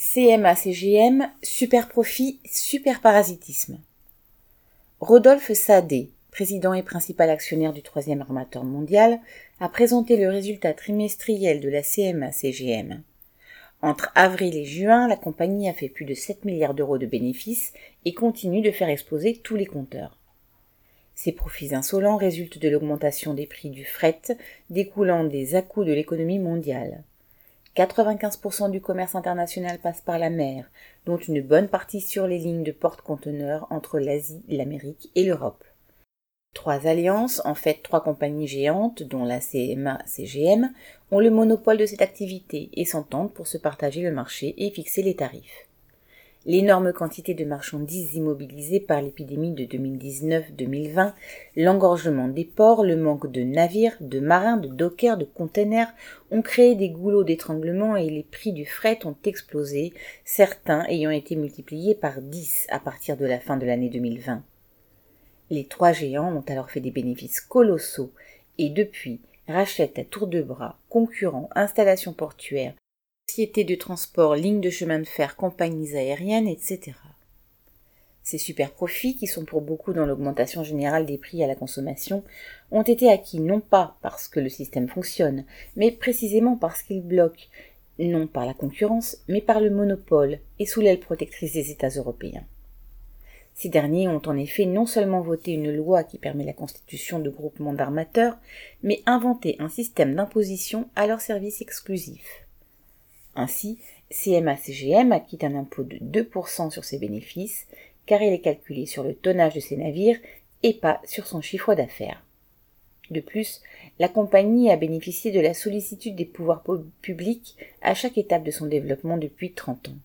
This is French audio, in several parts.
CMA-CGM, super profit, super parasitisme. Rodolphe Sadé, président et principal actionnaire du troisième armateur mondial, a présenté le résultat trimestriel de la CMA-CGM. Entre avril et juin, la compagnie a fait plus de 7 milliards d'euros de bénéfices et continue de faire exploser tous les compteurs. Ces profits insolents résultent de l'augmentation des prix du fret découlant des à de l'économie mondiale. 95% du commerce international passe par la mer, dont une bonne partie sur les lignes de porte-conteneurs entre l'Asie, l'Amérique et l'Europe. Trois alliances, en fait trois compagnies géantes, dont la CMA-CGM, ont le monopole de cette activité et s'entendent pour se partager le marché et fixer les tarifs l'énorme quantité de marchandises immobilisées par l'épidémie de 2019-2020, l'engorgement des ports, le manque de navires, de marins, de dockers, de containers ont créé des goulots d'étranglement et les prix du fret ont explosé, certains ayant été multipliés par 10 à partir de la fin de l'année 2020. Les trois géants ont alors fait des bénéfices colossaux et depuis rachètent à tour de bras concurrents, installations portuaires, sociétés de transport, lignes de chemin de fer, compagnies aériennes, etc. Ces super profits, qui sont pour beaucoup dans l'augmentation générale des prix à la consommation, ont été acquis non pas parce que le système fonctionne, mais précisément parce qu'il bloque, non par la concurrence, mais par le monopole et sous l'aile protectrice des États européens. Ces derniers ont en effet non seulement voté une loi qui permet la constitution de groupements d'armateurs, mais inventé un système d'imposition à leur service exclusif. Ainsi, CMA-CGM acquitte un impôt de 2% sur ses bénéfices, car il est calculé sur le tonnage de ses navires et pas sur son chiffre d'affaires. De plus, la compagnie a bénéficié de la sollicitude des pouvoirs publics à chaque étape de son développement depuis 30 ans.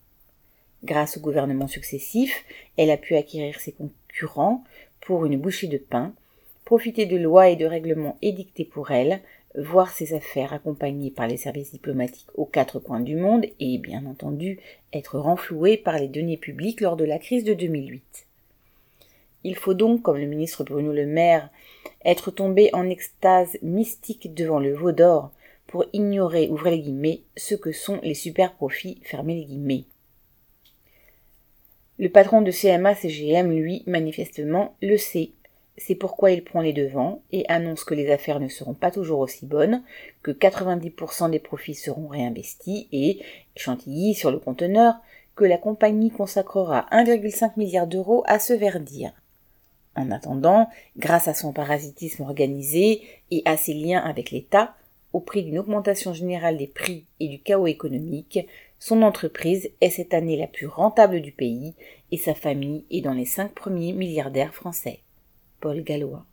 Grâce aux gouvernements successifs, elle a pu acquérir ses concurrents pour une bouchée de pain, profiter de lois et de règlements édictés pour elle, voir ses affaires accompagnées par les services diplomatiques aux quatre coins du monde et, bien entendu, être renfloué par les deniers publics lors de la crise de 2008. Il faut donc, comme le ministre Bruno Le Maire, être tombé en extase mystique devant le veau d'or pour ignorer, ouvrez les guillemets, ce que sont les super profits, fermez les guillemets. Le patron de CMA-CGM, lui, manifestement, le sait c'est pourquoi il prend les devants et annonce que les affaires ne seront pas toujours aussi bonnes, que 90% des profits seront réinvestis et, chantilly sur le conteneur, que la compagnie consacrera 1,5 milliard d'euros à se verdir. En attendant, grâce à son parasitisme organisé et à ses liens avec l'État, au prix d'une augmentation générale des prix et du chaos économique, son entreprise est cette année la plus rentable du pays et sa famille est dans les cinq premiers milliardaires français. Paul Gallois.